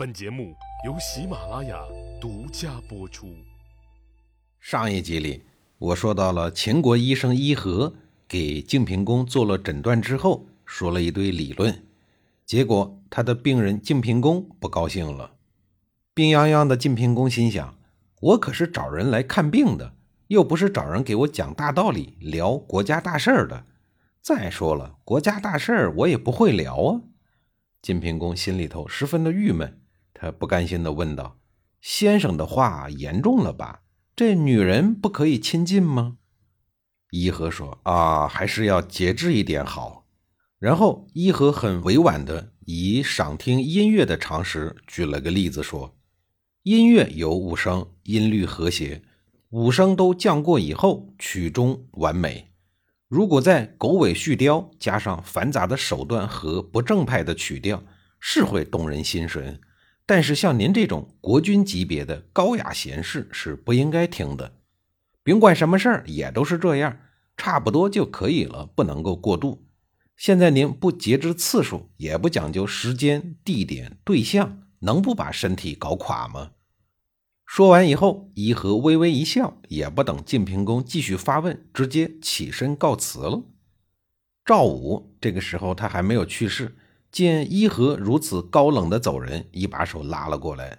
本节目由喜马拉雅独家播出。上一集里，我说到了秦国医生伊和给晋平公做了诊断之后，说了一堆理论，结果他的病人晋平公不高兴了。病殃殃的晋平公心想：我可是找人来看病的，又不是找人给我讲大道理、聊国家大事儿的。再说了，国家大事儿我也不会聊啊。晋平公心里头十分的郁闷。他不甘心地问道：“先生的话严重了吧？这女人不可以亲近吗？”伊和说：“啊，还是要节制一点好。”然后伊和很委婉地以赏听音乐的常识举了个例子，说：“音乐有五声，音律和谐，五声都降过以后，曲终完美。如果在狗尾续貂，加上繁杂的手段和不正派的曲调，是会动人心神。”但是像您这种国君级别的高雅贤士是不应该听的。甭管什么事儿也都是这样，差不多就可以了，不能够过度。现在您不节制次数，也不讲究时间、地点、对象，能不把身体搞垮吗？说完以后，伊和微微一笑，也不等晋平公继续发问，直接起身告辞了。赵武这个时候他还没有去世。见伊和如此高冷的走人，一把手拉了过来，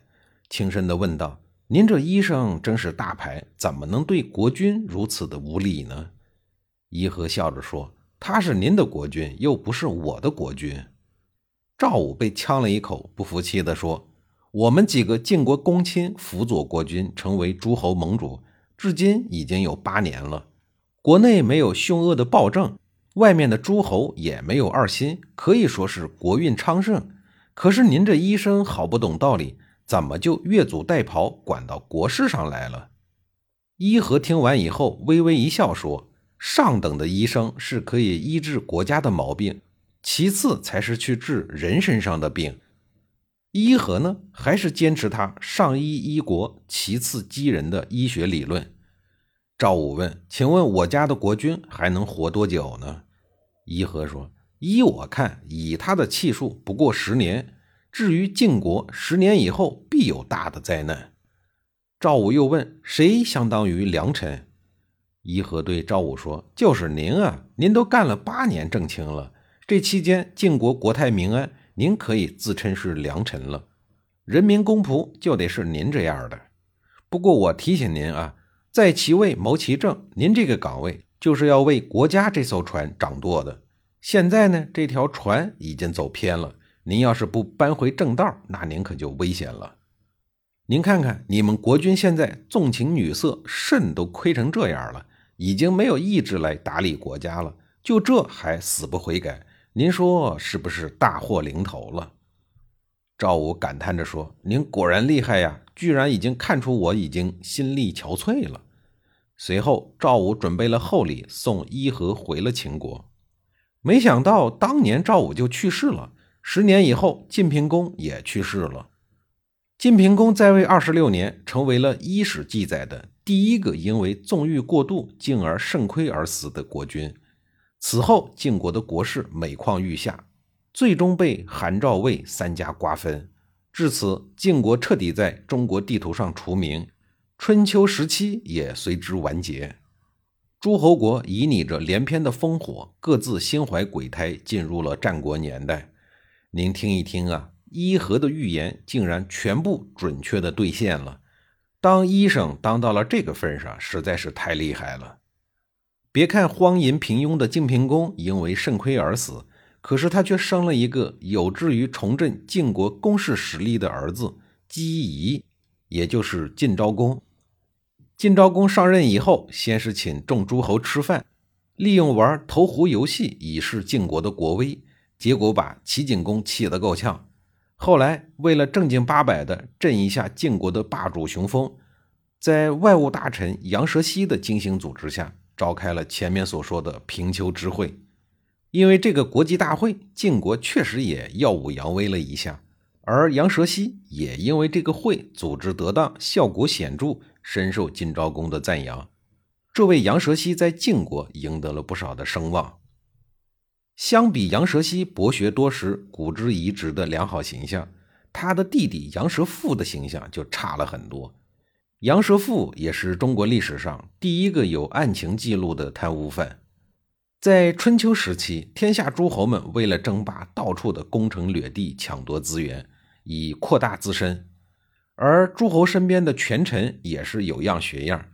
轻声的问道：“您这医生真是大牌，怎么能对国君如此的无礼呢？”伊和笑着说：“他是您的国君，又不是我的国君。”赵武被呛了一口，不服气的说：“我们几个晋国公卿辅佐国君，成为诸侯盟主，至今已经有八年了，国内没有凶恶的暴政。”外面的诸侯也没有二心，可以说是国运昌盛。可是您这医生好不懂道理，怎么就越俎代庖，管到国事上来了？伊和听完以后，微微一笑说：“上等的医生是可以医治国家的毛病，其次才是去治人身上的病。伊和呢，还是坚持他上医医国，其次击人的医学理论。”赵武问：“请问我家的国君还能活多久呢？”伊和说：“依我看，以他的气数，不过十年。至于晋国，十年以后必有大的灾难。”赵武又问：“谁相当于良臣？”伊和对赵武说：“就是您啊！您都干了八年正卿了，这期间晋国国泰民安，您可以自称是良臣了。人民公仆就得是您这样的。不过我提醒您啊。”在其位谋其政，您这个岗位就是要为国家这艘船掌舵的。现在呢，这条船已经走偏了，您要是不扳回正道，那您可就危险了。您看看，你们国军现在纵情女色，肾都亏成这样了，已经没有意志来打理国家了，就这还死不悔改，您说是不是大祸临头了？赵武感叹着说：“您果然厉害呀，居然已经看出我已经心力憔悴了。”随后，赵武准备了厚礼，送伊和回了秦国。没想到，当年赵武就去世了。十年以后，晋平公也去世了。晋平公在位二十六年，成为了医史记载的第一个因为纵欲过度，进而肾亏而死的国君。此后，晋国的国势每况愈下。最终被韩、赵、魏三家瓜分，至此晋国彻底在中国地图上除名，春秋时期也随之完结。诸侯国旖旎着连篇的烽火，各自心怀鬼胎，进入了战国年代。您听一听啊，伊和的预言竟然全部准确的兑现了。当医生当到了这个份上，实在是太厉害了。别看荒淫平庸的晋平公因为肾亏而死。可是他却生了一个有志于重振晋国攻势实力的儿子姬仪，也就是晋昭公。晋昭公上任以后，先是请众诸侯吃饭，利用玩投壶游戏以示晋国的国威，结果把齐景公气得够呛。后来为了正经八百的震一下晋国的霸主雄风，在外务大臣杨蛇西的精心组织下，召开了前面所说的平丘之会。因为这个国际大会，晋国确实也耀武扬威了一下，而杨蛇西也因为这个会组织得当、效果显著，深受晋昭公的赞扬。这位杨蛇西在晋国赢得了不少的声望。相比杨蛇西博学多识、古之遗直的良好形象，他的弟弟杨蛇父的形象就差了很多。杨蛇父也是中国历史上第一个有案情记录的贪污犯。在春秋时期，天下诸侯们为了争霸，到处的攻城掠地、抢夺资源，以扩大自身。而诸侯身边的权臣也是有样学样，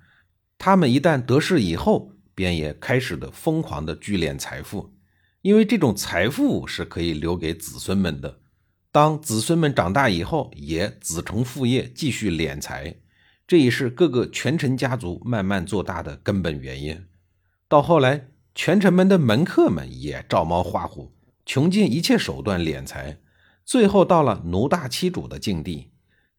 他们一旦得势以后，便也开始的疯狂的聚敛财富，因为这种财富是可以留给子孙们的。当子孙们长大以后，也子承父业，继续敛财，这也是各个权臣家族慢慢做大的根本原因。到后来，权臣们的门客们也照猫画虎，穷尽一切手段敛财，最后到了奴大欺主的境地。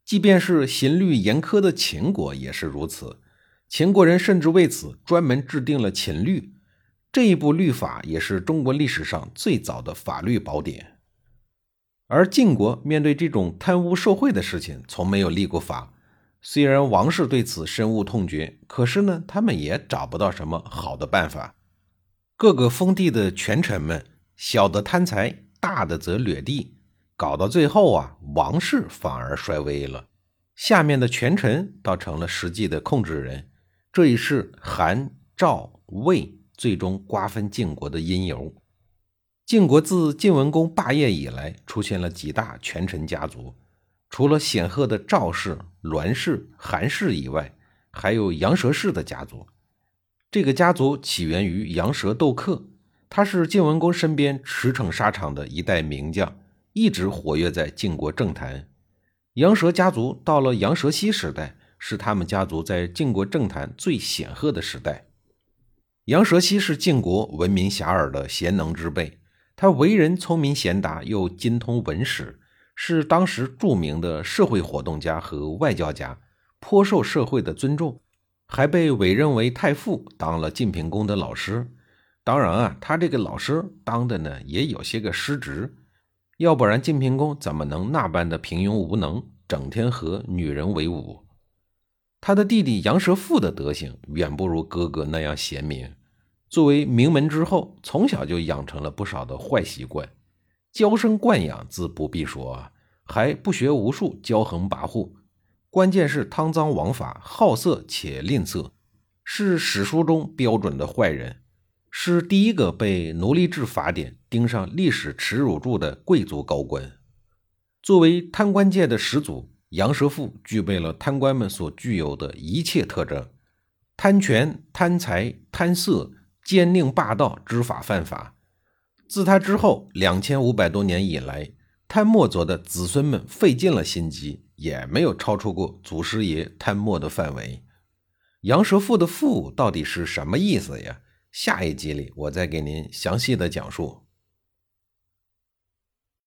即便是刑律严苛的秦国也是如此，秦国人甚至为此专门制定了秦律，这一部律法也是中国历史上最早的法律宝典。而晋国面对这种贪污受贿的事情，从没有立过法。虽然王室对此深恶痛绝，可是呢，他们也找不到什么好的办法。各个封地的权臣们，小的贪财，大的则掠地。搞到最后啊，王室反而衰微了，下面的权臣倒成了实际的控制人，这也是韩、赵、魏最终瓜分晋国的因由。晋国自晋文公霸业以来，出现了几大权臣家族，除了显赫的赵氏、栾氏、韩氏以外，还有杨蛇氏的家族。这个家族起源于杨蛇斗克，他是晋文公身边驰骋沙场的一代名将。一直活跃在晋国政坛。杨蛇家族到了杨蛇西时代，是他们家族在晋国政坛最显赫的时代。杨蛇西是晋国闻名遐迩的贤能之辈，他为人聪明贤达，又精通文史，是当时著名的社会活动家和外交家，颇受社会的尊重，还被委任为太傅，当了晋平公的老师。当然啊，他这个老师当的呢，也有些个失职。要不然，晋平公怎么能那般的平庸无能，整天和女人为伍？他的弟弟杨蛇父的德行远不如哥哥那样贤明。作为名门之后，从小就养成了不少的坏习惯，娇生惯养自不必说，还不学无术，骄横跋扈，关键是贪赃枉法，好色且吝啬，是史书中标准的坏人。是第一个被奴隶制法典钉上历史耻辱柱的贵族高官。作为贪官界的始祖，杨蛇父具备了贪官们所具有的一切特征：贪权、贪财、贪色、奸佞霸道，知法犯法。自他之后两千五百多年以来，贪墨族的子孙们费尽了心机，也没有超出过祖师爷贪墨的范围。杨蛇父的父到底是什么意思呀？下一集里，我再给您详细的讲述。